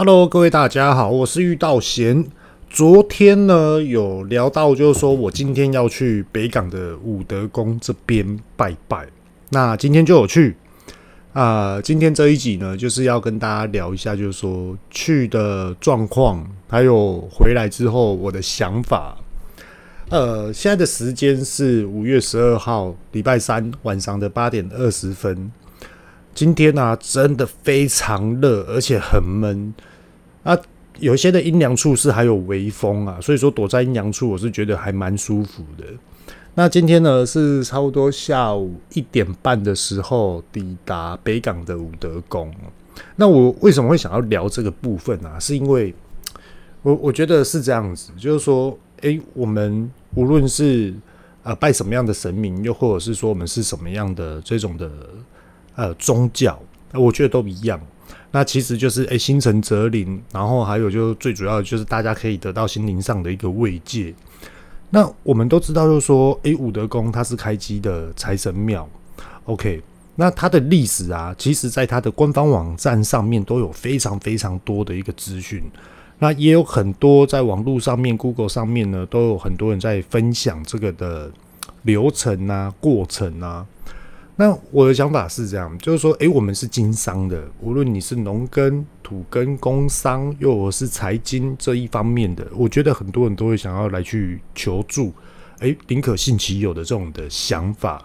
Hello，各位大家好，我是玉道贤。昨天呢，有聊到，就是说我今天要去北港的武德宫这边拜拜。那今天就有去啊、今天这一集呢，就是要跟大家聊一下，就是说去的状况，还有回来之后我的想法。呃，现在的时间是五月十二号礼拜三晚上的八点二十分。今天呢、真的非常热，而且很闷啊。有些的阴凉处是还有微风啊，所以说躲在阴凉处，我是觉得还蛮舒服的。那今天呢，是差不多下午一点半的时候抵达北港的武德宫。那我为什么会想要聊这个部分啊？是因为我我觉得是这样子，就是说，诶，我们无论是呃拜什么样的神明，又或者是说我们是什么样的这种的。呃，宗教，我觉得都一样。那其实就是，哎、欸，心诚则灵，然后还有就最主要的就是大家可以得到心灵上的一个慰藉。那我们都知道，就是说，哎、欸，武德宫它是开基的财神庙。OK，那它的历史啊，其实在它的官方网站上面都有非常非常多的一个资讯。那也有很多在网络上面，Google 上面呢，都有很多人在分享这个的流程啊、过程啊。那我的想法是这样，就是说，诶，我们是经商的，无论你是农耕、土耕、工商，又或是财经这一方面的，我觉得很多人都会想要来去求助，诶，宁可信其有的这种的想法。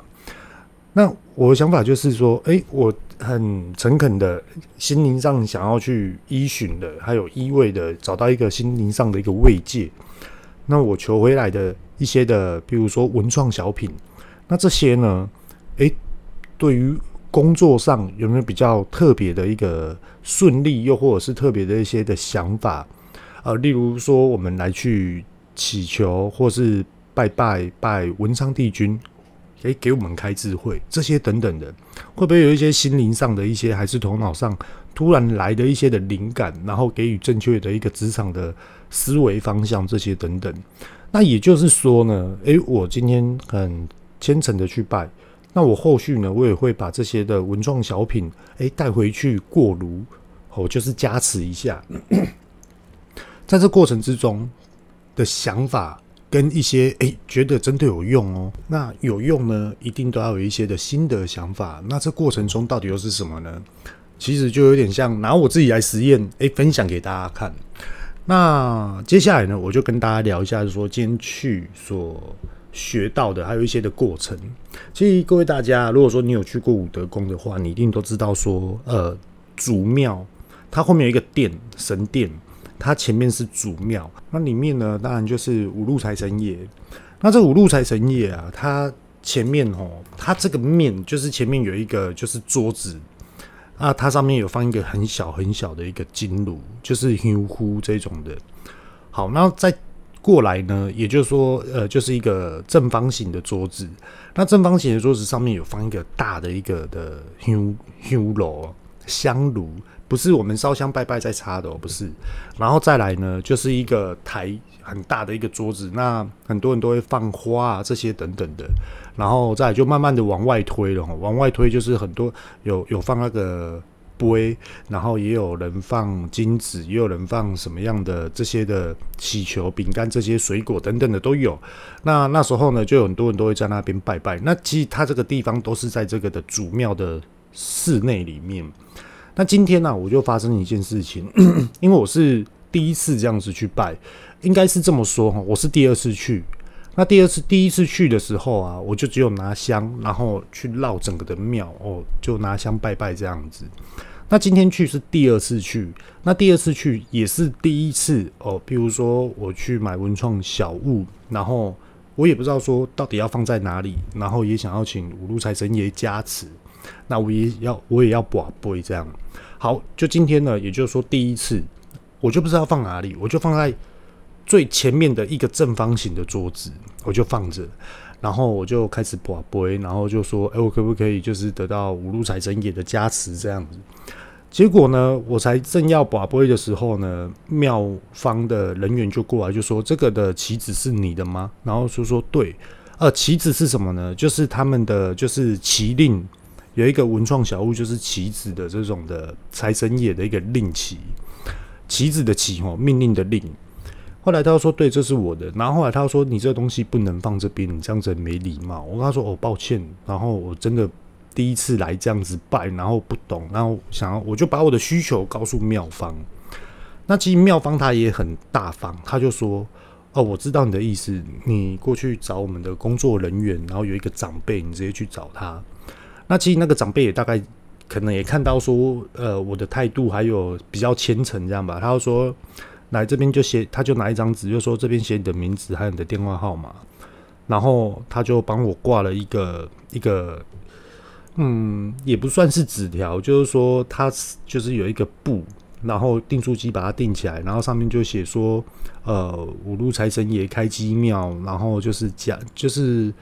那我的想法就是说，诶，我很诚恳的，心灵上想要去依循的，还有依偎的，找到一个心灵上的一个慰藉。那我求回来的一些的，比如说文创小品，那这些呢，诶。对于工作上有没有比较特别的一个顺利，又或者是特别的一些的想法？呃，例如说我们来去祈求，或是拜拜拜文昌帝君，给给我们开智慧，这些等等的，会不会有一些心灵上的一些，还是头脑上突然来的一些的灵感，然后给予正确的一个职场的思维方向，这些等等。那也就是说呢，诶，我今天很虔诚的去拜。那我后续呢，我也会把这些的文创小品，哎，带回去过炉，哦，就是加持一下。在这过程之中的想法跟一些哎，觉得真的有用哦。那有用呢，一定都要有一些的心得想法。那这过程中到底又是什么呢？其实就有点像拿我自己来实验，哎，分享给大家看。那接下来呢，我就跟大家聊一下，说今天去所。学到的还有一些的过程。其实各位大家，如果说你有去过武德宫的话，你一定都知道说，呃，主庙它后面有一个殿神殿，它前面是主庙，那里面呢，当然就是五路财神爷。那这五路财神爷啊，它前面哦，它这个面就是前面有一个就是桌子啊，它上面有放一个很小很小的一个金炉，就是香壶这种的。好，那在。过来呢，也就是说，呃，就是一个正方形的桌子。那正方形的桌子上面有放一个大的一个的香香炉香炉，不是我们烧香拜拜在插的哦，不是。然后再来呢，就是一个台很大的一个桌子，那很多人都会放花啊这些等等的。然后再来就慢慢的往外推了，往外推就是很多有有放那个。杯，然后也有人放金子，也有人放什么样的这些的祈求、饼干、这些水果等等的都有。那那时候呢，就有很多人都会在那边拜拜。那其实他这个地方都是在这个的主庙的室内里面。那今天呢、我就发生一件事情，因为我是第一次这样子去拜，应该是这么说哈，我是第二次去。那第二次、第一次去的时候啊，我就只有拿香，然后去绕整个的庙哦，就拿香拜拜这样子。那今天去是第二次去，那第二次去也是第一次哦。比如说我去买文创小物，然后我也不知道说到底要放在哪里，然后也想要请五路财神爷加持，那我也要我也要跋杯这样。好，就今天呢，也就是说第一次，我就不知道放哪里，我就放在。最前面的一个正方形的桌子，我就放着，然后我就开始跋杯，然后就说：“哎，我可不可以就是得到五路财神爷的加持这样子？”结果呢，我才正要跋杯的时候呢，庙方的人员就过来就说：“这个的棋子是你的吗？”然后说：“说对，呃，棋子是什么呢？就是他们的就是棋令，有一个文创小物，就是棋子的这种的财神爷的一个令旗。”旗子的旗哦，命令的令。后来他说：“对，这是我的。”然后后来他说：“你这个东西不能放这边，你这样子没礼貌。”我跟他说：“哦，抱歉。”然后我真的第一次来这样子拜，然后不懂，然后想要我就把我的需求告诉妙方。那其实妙方他也很大方，他就说：“哦，我知道你的意思，你过去找我们的工作人员，然后有一个长辈，你直接去找他。”那其实那个长辈也大概可能也看到说，呃，我的态度还有比较虔诚这样吧，他就说。来这边就写，他就拿一张纸，就说这边写你的名字还有你的电话号码，然后他就帮我挂了一个一个，嗯，也不算是纸条，就是说他就是有一个布，然后订书机把它订起来，然后上面就写说，呃，五路财神爷开机庙，然后就是加就是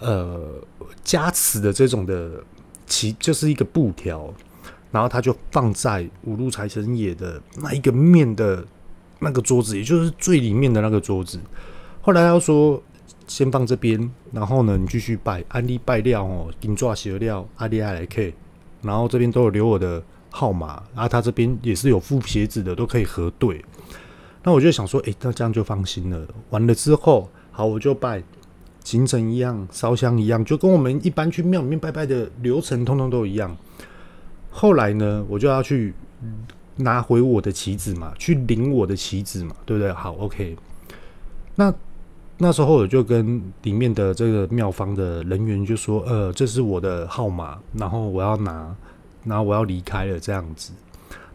呃加持的这种的其就是一个布条，然后他就放在五路财神爷的那一个面的。那个桌子，也就是最里面的那个桌子。后来他说，先放这边，然后呢，你继续拜，安利拜料哦，金抓鞋料，阿里爱来 K，然后这边都有留我的号码，然后他这边也是有附鞋子的，都可以核对。那我就想说，诶，那这样就放心了。完了之后，好，我就拜，行程一样，烧香一样，就跟我们一般去庙里面拜拜的流程，通通都一样。后来呢，我就要去。拿回我的棋子嘛，去领我的棋子嘛，对不对？好，OK。那那时候我就跟里面的这个庙方的人员就说：“呃，这是我的号码，然后我要拿，然后我要离开了这样子。”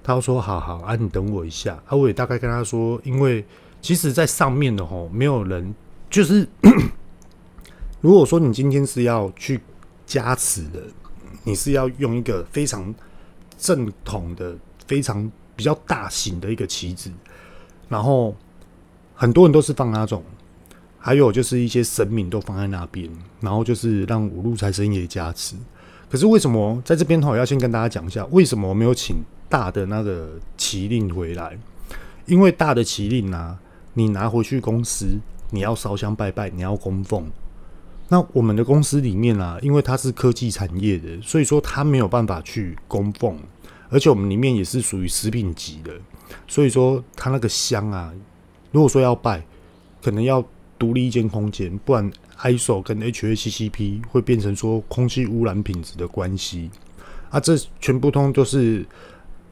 他说：“好好，啊，你等我一下。”啊，我也大概跟他说，因为其实，在上面的吼，没有人就是，如果说你今天是要去加持的，你是要用一个非常正统的。非常比较大型的一个旗子，然后很多人都是放那种，还有就是一些神明都放在那边，然后就是让五路财神爷加持。可是为什么在这边的话，我要先跟大家讲一下，为什么我没有请大的那个旗令回来？因为大的旗令啊，你拿回去公司，你要烧香拜拜，你要供奉。那我们的公司里面啊，因为它是科技产业的，所以说它没有办法去供奉。而且我们里面也是属于食品级的，所以说它那个香啊，如果说要拜，可能要独立一间空间，不然 ISO 跟 HACCP 会变成说空气污染品质的关系啊，这全部通都是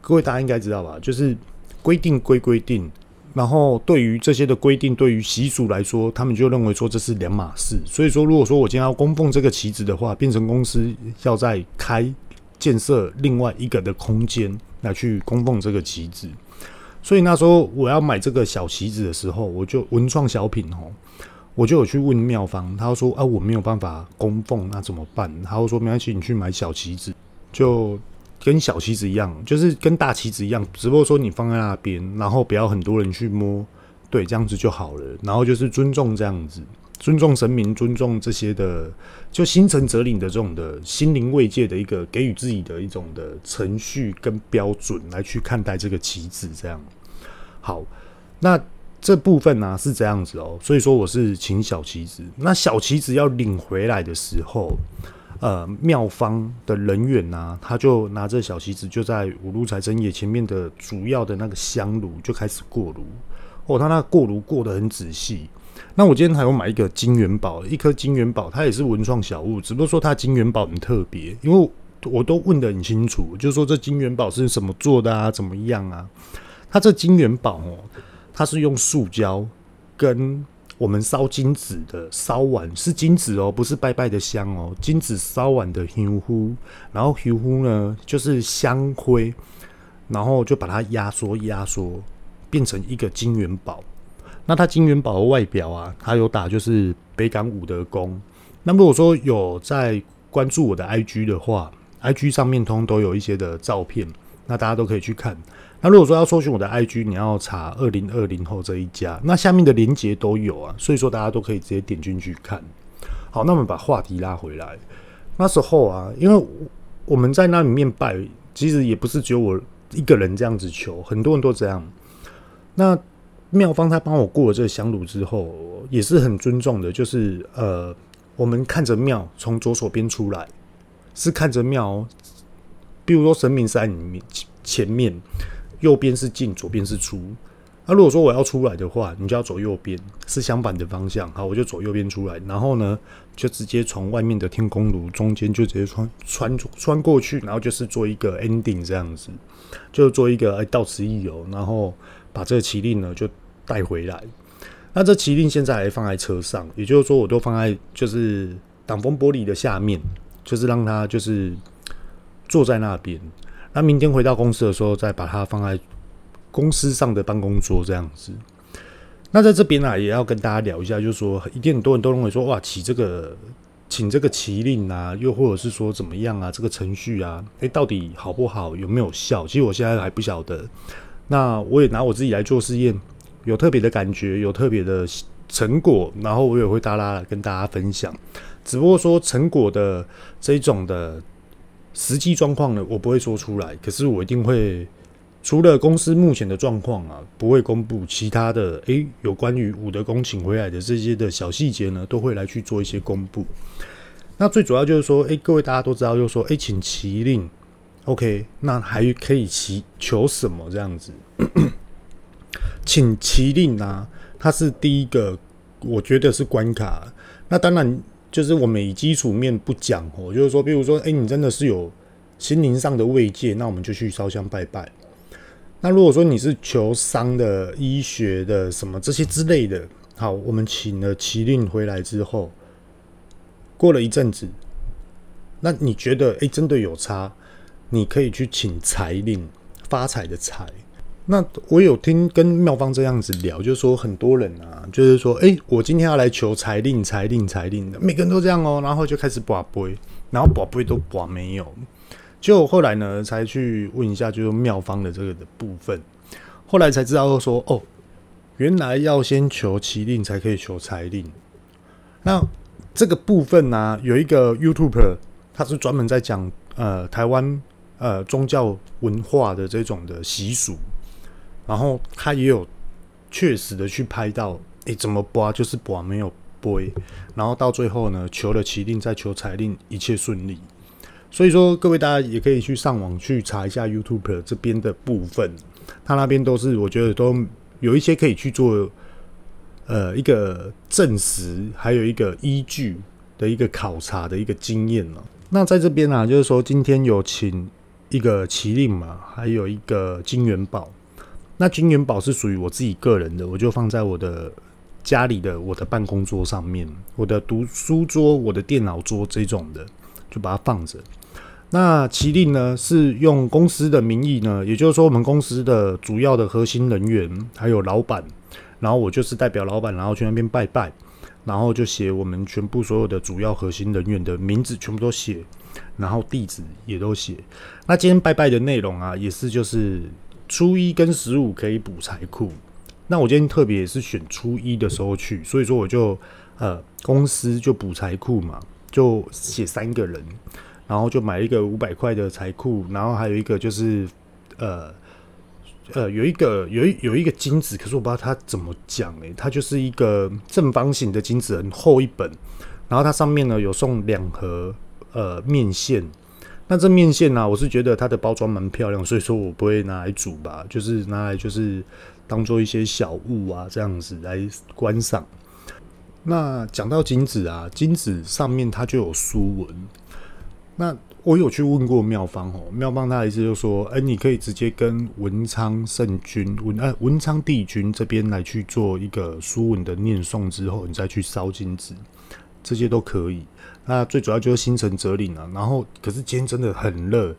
各位大家应该知道吧？就是规定归规定，然后对于这些的规定，对于习俗来说，他们就认为说这是两码事。所以说，如果说我今天要供奉这个旗子的话，变成公司要再开。建设另外一个的空间来去供奉这个旗子，所以那时候我要买这个小旗子的时候，我就文创小品哦，我就有去问庙方，他说啊，我没有办法供奉，那怎么办？他说没关系，你去买小旗子，就跟小旗子一样，就是跟大旗子一样，只不过说你放在那边，然后不要很多人去摸，对，这样子就好了，然后就是尊重这样子。尊重神明，尊重这些的，就心诚则灵的这种的心灵慰藉的一个给予自己的一种的程序跟标准来去看待这个棋子，这样。好，那这部分呢、是这样子哦，所以说我是请小旗子，那小旗子要领回来的时候，呃，庙方的人员呢、他就拿着小旗子，就在五路财神爷前面的主要的那个香炉就开始过炉，哦，他那个过炉过得很仔细。那我今天还有买一个金元宝，一颗金元宝，它也是文创小物，只不过说它金元宝很特别，因为我都问得很清楚，就是说这金元宝是什么做的啊，怎么样啊？它这金元宝哦，它是用塑胶跟我们烧金纸的烧完是金纸哦，不是拜拜的香哦，金纸烧完的香灰，然后香灰呢就是香灰，然后就把它压缩压缩变成一个金元宝。那它金元宝的外表啊，它有打就是北港五德宫。那如果说有在关注我的 IG 的话，IG 上面通都有一些的照片，那大家都可以去看。那如果说要搜寻我的 IG，你要查二零二零后这一家，那下面的连接都有啊，所以说大家都可以直接点进去看。好，那我们把话题拉回来。那时候啊，因为我们在那里面拜，其实也不是只有我一个人这样子求，很多人都这样。那庙方他帮我过了这个香炉之后，也是很尊重的。就是呃，我们看着庙从左手边出来，是看着庙。比如说神明在你面前面，右边是进，左边是出。那如果说我要出来的话，你就要走右边，是相反的方向。好，我就走右边出来，然后呢，就直接从外面的天空炉中间就直接穿穿穿过去，然后就是做一个 ending 这样子，就做一个哎到此一游，然后把这个麒麟呢就带回来。那这麒麟现在还放在车上，也就是说我都放在就是挡风玻璃的下面，就是让它就是坐在那边。那明天回到公司的时候，再把它放在。公司上的办公桌这样子，那在这边、啊，也要跟大家聊一下，就是说，一定很多人都认为说，哇，骑这个，请这个麒麟啊，又或者是说怎么样啊，这个程序啊，诶、到底好不好，有没有效？其实我现在还不晓得。那我也拿我自己来做试验，有特别的感觉，有特别的成果，然后我也会大大跟大家分享。只不过说成果的这种的实际状况呢，我不会说出来，可是我一定会。除了公司目前的状况啊，不会公布其他的，诶、有关于五德宫请回来的这些的小细节呢，都会来去做一些公布。那最主要就是说，诶、各位大家都知道，就是说，诶、请麒麟，OK，那还可以祈求什么这样子？请麒麟啊，它是第一个，我觉得是关卡。那当然就是我们以基础面不讲哦，就是说，比如说，诶、欸，你真的是有心灵上的慰藉，那我们就去烧香拜拜。那如果说你是求伤的、医学的什么这些之类的，好，我们请了麒麟回来之后，过了一阵子，那你觉得哎、真的有差？你可以去请财令，发财的财。那我有听跟妙方这样子聊，就是说很多人啊，就是说，哎、我今天要来求财令、财令、财令的，每个人都这样哦、然后就开始拔杯，然后拔杯都拔没有。就后来呢，才去问一下，就是妙方的这个的部分。后来才知道说，哦，原来要先求麒麟才可以求财令。那这个部分呢、有一个 YouTuber，他是专门在讲呃台湾呃宗教文化的这种的习俗，然后他也有确实的去拍到，诶，怎么拔就是拔没有杯，然后到最后呢，求了麒麟再求财令，一切顺利。所以说，各位大家也可以去上网去查一下 YouTube 这边的部分，他那边都是我觉得都有一些可以去做，呃，一个证实，还有一个依据的一个考察的一个经验了。那在这边呢、啊，就是说今天有请一个麒麟嘛，还有一个金元宝。那金元宝是属于我自己个人的，我就放在我的家里的我的办公桌上面，我的读书桌、我的电脑桌这种的，就把它放着。那麒麟呢，是用公司的名义呢，也就是说，我们公司的主要的核心人员还有老板，然后我就是代表老板，然后去那边拜拜，然后就写我们全部所有的主要核心人员的名字全部都写，然后地址也都写。那今天拜拜的内容啊，也是就是初一跟十五可以补财库。那我今天特别也是选初一的时候去，所以说我就呃公司就补财库嘛，就写三个人。然后就买一个五百块的财库，然后还有一个就是，呃，呃，有一个有一有一个金子，可是我不知道它怎么讲诶，它就是一个正方形的金子，很厚一本，然后它上面呢有送两盒呃面线，那这面线呢、啊，我是觉得它的包装蛮漂亮，所以说我不会拿来煮吧，就是拿来就是当做一些小物啊这样子来观赏。那讲到金子啊，金子上面它就有书文。那我有去问过妙方哦，妙方他的意思就是说，哎、你可以直接跟文昌圣君文呃文昌帝君这边来去做一个书文的念诵之后，你再去烧金子，这些都可以。那最主要就是心诚则灵啊。然后，可是今天真的很热。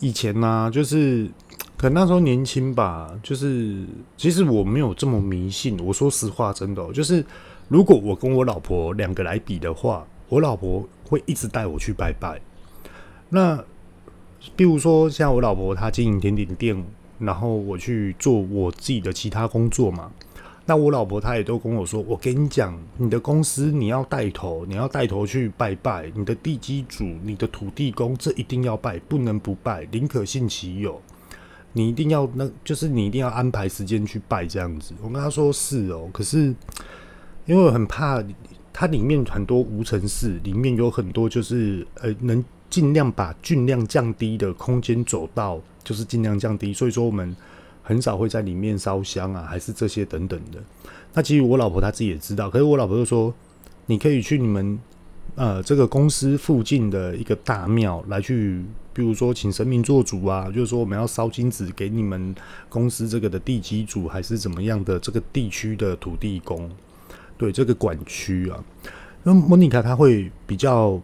以前呢、就是可能那时候年轻吧，就是其实我没有这么迷信。我说实话，真的、就是如果我跟我老婆两个来比的话，我老婆会一直带我去拜拜。那，比如说像我老婆她经营甜点店，然后我去做我自己的其他工作嘛。那我老婆她也都跟我说：“我跟你讲，你的公司你要带头，你要带头去拜拜，你的地基主、你的土地公，这一定要拜，不能不拜，宁可信其有。你一定要那，就是你一定要安排时间去拜这样子。”我跟她说：“是哦，可是因为我很怕它里面很多无尘室，里面有很多就是呃能。”尽量把菌量降低的空间走到，就是尽量降低。所以说，我们很少会在里面烧香啊，还是这些等等的。那其实我老婆她自己也知道，可是我老婆就说，你可以去你们呃这个公司附近的一个大庙来去，比如说请神明做主啊，就是说我们要烧金纸给你们公司这个的地基主，还是怎么样的这个地区的土地公，对这个管区啊。那莫妮卡她会比较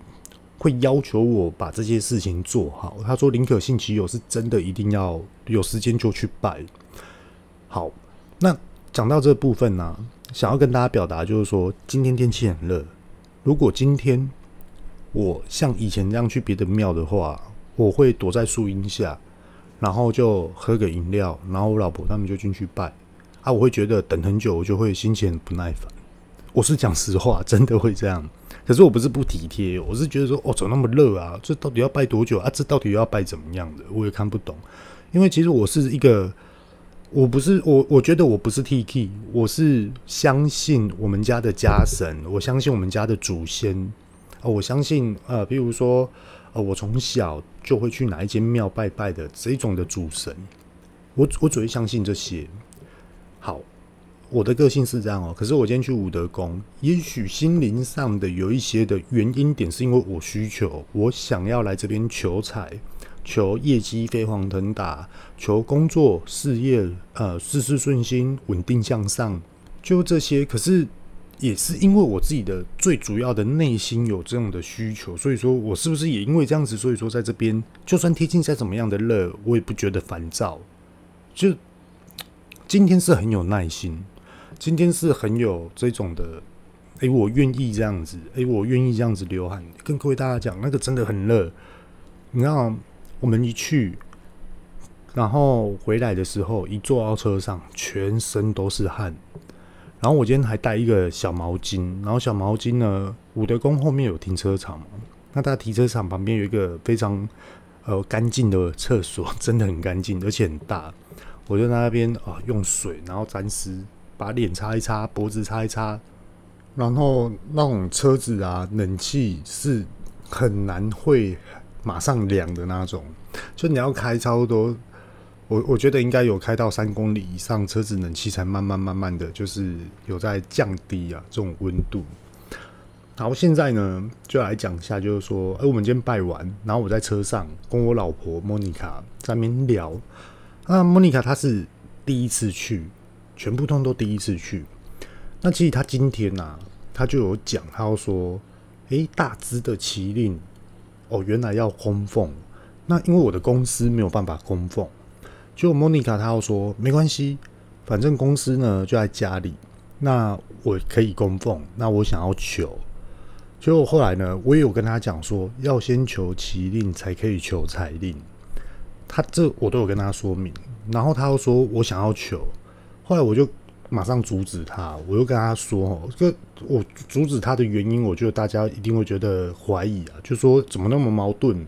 会要求我把这些事情做好。他说宁可信其有，是真的一定要有时间就去拜。好，那讲到这部分呢、想要跟大家表达就是说，今天天气很热。如果今天我像以前这样去别的庙的话，我会躲在树荫下，然后就喝个饮料，然后我老婆他们就进去拜。啊，我会觉得等很久，我就会心情很不耐烦。我是讲实话，真的会这样。可是我不是不体贴，我是觉得说，哦，怎么那么热啊？这到底要拜多久啊？这到底要拜怎么样的？我也看不懂。因为其实我是一个，我不是我，我觉得我不是 T K，我是相信我们家的家神，我相信我们家的祖先啊，我相信呃，比如说呃，我从小就会去哪一间庙拜拜的这种的主神，我我只会相信这些。好。我的个性是这样哦，可是我今天去武德宫，也许心灵上的有一些的原因点，是因为我需求，我想要来这边求财、求业绩飞黄腾达、求工作事业呃事事顺心、稳定向上，就这些。可是也是因为我自己的最主要的内心有这样的需求，所以说我是不是也因为这样子，所以说在这边，就算贴近再怎么样的热，我也不觉得烦躁。就今天是很有耐心。今天是很有这种的，哎、我愿意这样子，哎、我愿意这样子流汗。跟各位大家讲，那个真的很热。你看，我们一去，然后回来的时候，一坐到车上，全身都是汗。然后我今天还带一个小毛巾，然后小毛巾呢，武德宫后面有停车场，那它停车场旁边有一个非常呃干净的厕所，真的很干净，而且很大。我就在那边啊，用水然后沾湿。把脸擦一擦，脖子擦一擦，然后那种车子啊，冷气是很难会马上凉的那种，就你要开超多，我我觉得应该有开到三公里以上，车子冷气才慢慢慢慢的就是有在降低啊这种温度。然后现在呢，就来讲一下，就是说，哎，我们今天拜完，然后我在车上跟我老婆莫妮卡在那边聊，那莫妮卡她是第一次去。全部通都第一次去，那其实他今天呐、啊，他就有讲，他要说，诶、大只的麒麟，哦，原来要供奉，那因为我的公司没有办法供奉，就莫妮卡他要说，没关系，反正公司呢就在家里，那我可以供奉，那我想要求，就后来呢，我也有跟他讲说，要先求麒麟才可以求财令，他这我都有跟他说明，然后他又说我想要求。后来我就马上阻止他，我又跟他说：“哦，这我阻止他的原因，我觉得大家一定会觉得怀疑啊，就说怎么那么矛盾？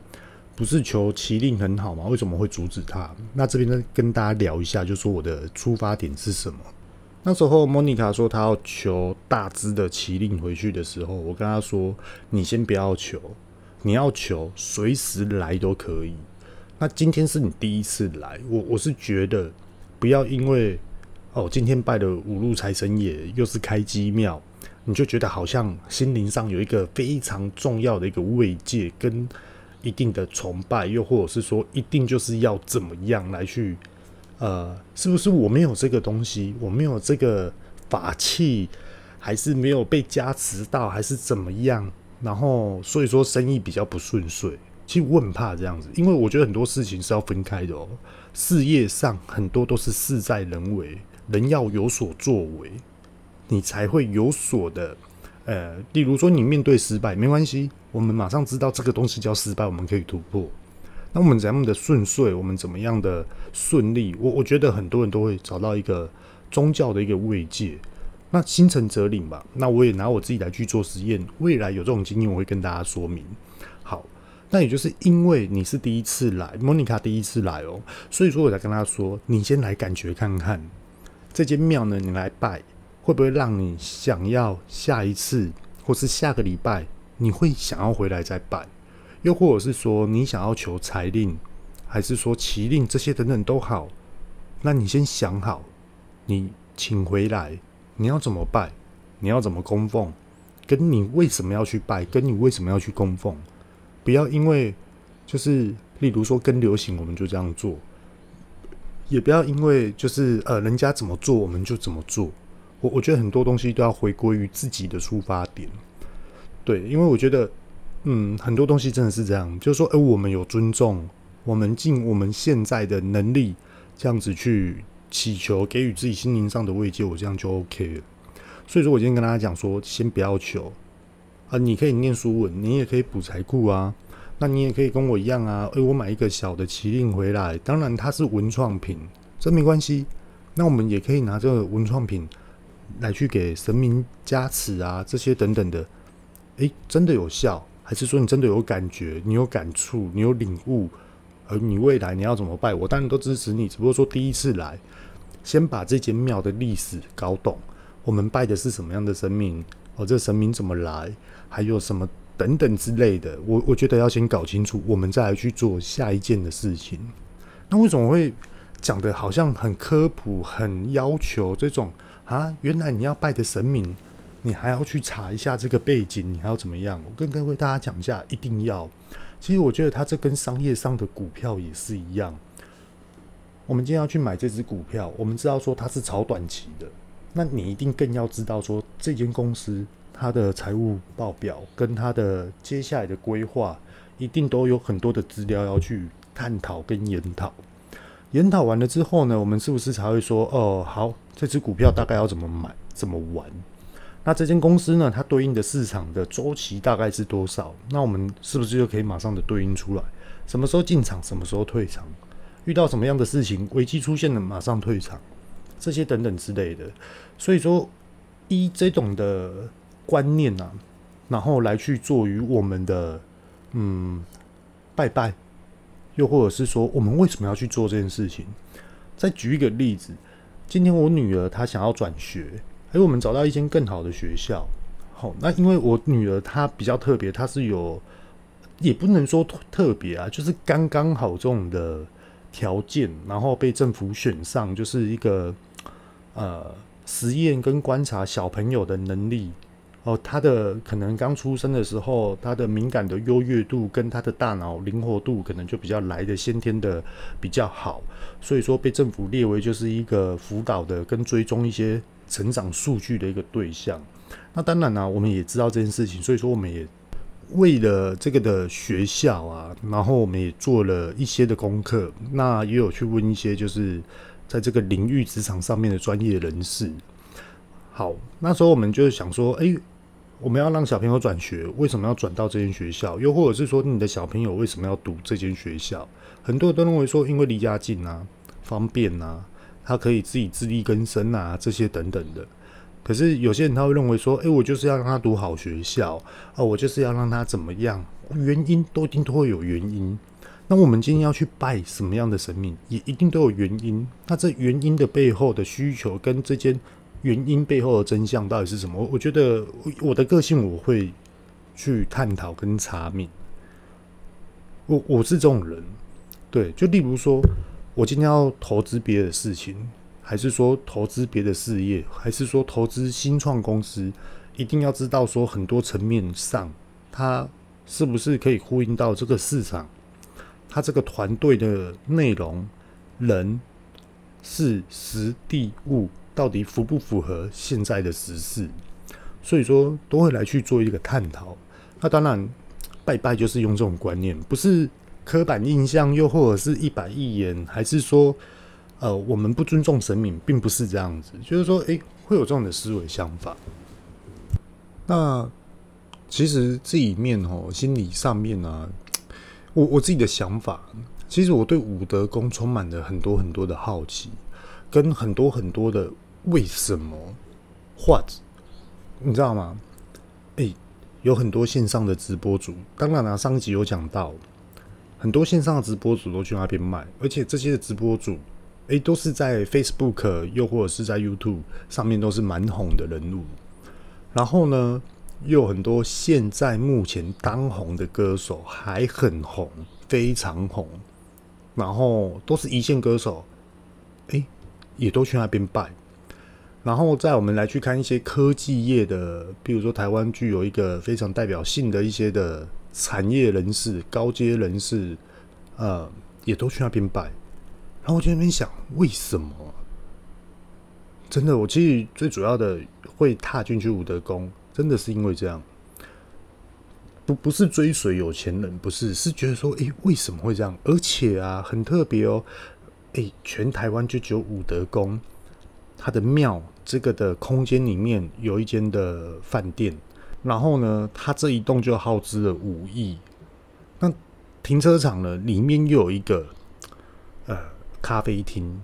不是求麒麟很好吗？为什么会阻止他？那这边呢，跟大家聊一下，就说我的出发点是什么？那时候莫妮卡说她要求大只的麒麟回去的时候，我跟她说：你先不要求，你要求随时来都可以。那今天是你第一次来，我我是觉得不要因为。哦，今天拜了五路财神爷又是开基庙，你就觉得好像心灵上有一个非常重要的一个慰藉跟一定的崇拜，又或者是说一定就是要怎么样来去，呃，是不是我没有这个东西，我没有这个法器，还是没有被加持到，还是怎么样？然后所以说生意比较不顺遂。其实我很怕这样子，因为我觉得很多事情是要分开的哦。事业上很多都是事在人为。人要有所作为，你才会有所的。呃，例如说，你面对失败没关系，我们马上知道这个东西叫失败，我们可以突破。那我们怎样的顺遂，我们怎么样的顺利？我我觉得很多人都会找到一个宗教的一个慰藉。那心诚则灵吧。那我也拿我自己来去做实验，未来有这种经验，我会跟大家说明。好，那也就是因为你是第一次来，莫妮卡第一次来哦，所以说我才跟他说，你先来感觉看看。这间庙呢，你来拜，会不会让你想要下一次，或是下个礼拜，你会想要回来再拜？又或者是说，你想要求财令，还是说麒麟这些等等都好，那你先想好，你请回来，你要怎么拜，你要怎么供奉，跟你为什么要去拜，跟你为什么要去供奉，不要因为就是例如说跟流行，我们就这样做，也不要因为就是呃人家怎么做，我们就怎么做。我我觉得很多东西都要回归于自己的出发点，对，因为我觉得，嗯，很多东西真的是这样，就是说，哎，我们有尊重，我们尽我们现在的能力，这样子去祈求，给予自己心灵上的慰藉，我这样就 OK 了。所以说我今天跟大家讲说，先不要求啊，你可以念书文，你也可以补财库啊，那你也可以跟我一样啊，哎，我买一个小的麒麟回来，当然它是文创品，这没关系，那我们也可以拿这个文创品。来去给神明加持啊，这些等等的，诶，真的有效？还是说你真的有感觉？你有感触？你有领悟？而你未来你要怎么拜？我当然都支持你。只不过说第一次来，先把这间庙的历史搞懂。我们拜的是什么样的神明？哦，这神明怎么来？还有什么等等之类的？我我觉得要先搞清楚，我们再来去做下一件的事情。那为什么会讲的好像很科普、很要求这种？啊，原来你要拜的神明，你还要去查一下这个背景，你还要怎么样？我跟各位大家讲一下，一定要。其实我觉得它这跟商业上的股票也是一样。我们今天要去买这只股票，我们知道说它是炒短期的，那你一定更要知道说这间公司他的财务报表跟他的接下来的规划，一定都有很多的资料要去探讨跟研讨。研讨完了之后呢，我们是不是才会说，哦，好，这只股票大概要怎么买，怎么玩？那这间公司呢，它对应的市场的周期大概是多少？那我们是不是就可以马上的对应出来？什么时候进场，什么时候退场？遇到什么样的事情，危机出现了，马上退场，这些等等之类的。所以说，一这种的观念啊，然后来去做于我们的嗯拜拜。又或者是说，我们为什么要去做这件事情？再举一个例子，今天我女儿她想要转学，而我们找到一间更好的学校。好，那因为我女儿她比较特别，她是有，也不能说特别啊，就是刚刚好这种的条件，然后被政府选上，就是一个呃实验跟观察小朋友的能力。哦，他的可能刚出生的时候，他的敏感的优越度跟他的大脑灵活度可能就比较来的先天的比较好，所以说被政府列为就是一个辅导的跟追踪一些成长数据的一个对象。那当然呢、我们也知道这件事情，所以说我们也为了这个的学校啊，然后我们也做了一些的功课，那也有去问一些就是在这个领域职场上面的专业人士。好，那时候我们就是想说，哎、我们要让小朋友转学，为什么要转到这间学校？又或者是说，你的小朋友为什么要读这间学校？很多人都认为说，因为离家近啊，方便啊，他可以自己自力更生啊，这些等等的。可是有些人他会认为说，哎、我就是要让他读好学校啊，我就是要让他怎么样？原因都一定都会有原因。那我们今天要去拜什么样的神明，也一定都有原因。那这原因的背后的需求跟这间。原因背后的真相到底是什么？我觉得我的个性我会去探讨跟查明。我我是这种人，对，就例如说，我今天要投资别的事情，还是说投资别的事业，还是说投资新创公司，一定要知道说很多层面上，它是不是可以呼应到这个市场，它这个团队的内容、人、事、时、地、物。到底符不符合现在的时事？所以说都会来去做一个探讨。那当然，拜拜就是用这种观念，不是刻板印象，又或者是一板一眼，还是说，呃，我们不尊重神明，并不是这样子。就是说，诶、会有这种的思维想法。那其实这里面哦，心理上面呢、啊，我我自己的想法，其实我对武德宫充满了很多很多的好奇。跟很多很多的为什么，what，你知道吗？诶、有很多线上的直播主，当然了、啊，上一集有讲到，很多线上的直播主都去那边卖，而且这些的直播主，诶、都是在 Facebook 又或者是在 YouTube 上面都是蛮红的人物。然后呢，又有很多现在目前当红的歌手还很红，非常红，然后都是一线歌手。哎，也都去那边拜。然后再我们来去看一些科技业的，比如说台湾具有一个非常代表性的一些的产业人士、高阶人士，呃，也都去那边拜。然后我就在那边想，为什么？真的，我其实最主要的会踏进去武德宫，真的是因为这样，不不是追随有钱人，不是，是觉得说，诶，为什么会这样？而且啊，很特别哦，诶，全台湾就只有武德宫。他的庙这个的空间里面有一间的饭店，然后呢，他这一栋就耗资了五亿。那停车场呢，里面又有一个呃咖啡厅，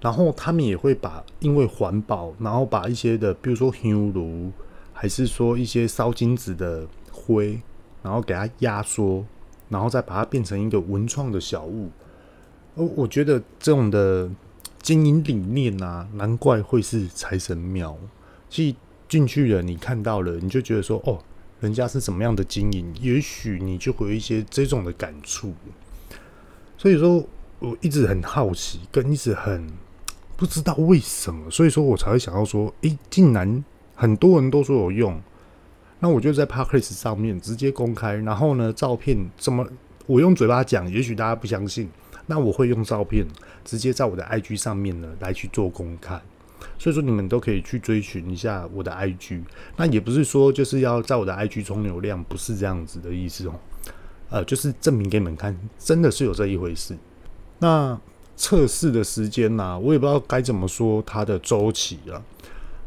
然后他们也会把因为环保，然后把一些的，比如说香炉，还是说一些烧金纸的灰，然后给它压缩，然后再把它变成一个文创的小物。哦，我觉得这种的。经营理念啊，难怪会是财神庙。其实进去了，你看到了，你就觉得说，哦，人家是怎么样的经营，也许你就会有一些这种的感触。所以说，我一直很好奇，跟一直很不知道为什么，所以说我才会想要说，诶，竟然很多人都说有用，那我就在 Podcast 上面直接公开，然后呢，照片怎么我用嘴巴讲，也许大家不相信。那我会用照片直接在我的 IG 上面呢来去做公开，所以说你们都可以去追寻一下我的 IG。那也不是说就是要在我的 IG 充流量，不是这样子的意思哦。呃，就是证明给你们看，真的是有这一回事。那测试的时间呢、我也不知道该怎么说它的周期啊。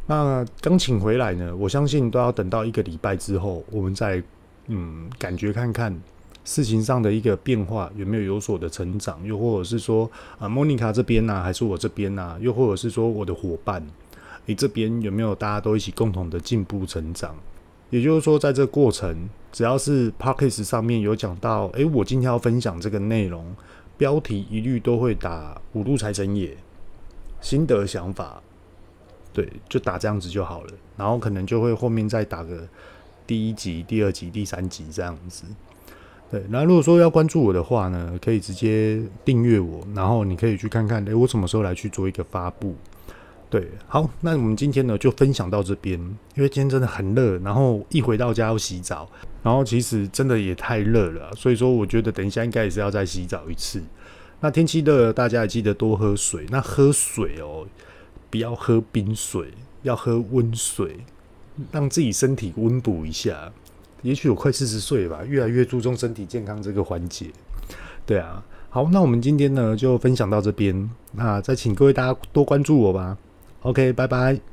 那刚请回来呢，我相信都要等到一个礼拜之后，我们再嗯感觉看看。事情上的一个变化有没有有所的成长？又或者是说啊，莫妮卡这边呢、还是我这边呢、又或者是说我的伙伴，你这边有没有大家都一起共同的进步成长？也就是说，在这过程，只要是 Podcast 上面有讲到，诶，我今天要分享这个内容，标题一律都会打“五路财神爷”，心得想法，对，就打这样子就好了。然后可能就会后面再打个第一集、第二集、第三集这样子。对，那如果说要关注我的话呢，可以直接订阅我，然后你可以去看看，诶，我什么时候来去做一个发布？对，好，那我们今天呢就分享到这边，因为今天真的很热，然后一回到家要洗澡，然后其实真的也太热了，所以说我觉得等一下应该也是要再洗澡一次。那天气热，大家也记得多喝水，那喝水哦，不要喝冰水，要喝温水，让自己身体温补一下。也许我快四十岁吧，越来越注重身体健康这个环节。对啊，好，那我们今天呢就分享到这边，那再请各位大家多关注我吧。OK，拜拜。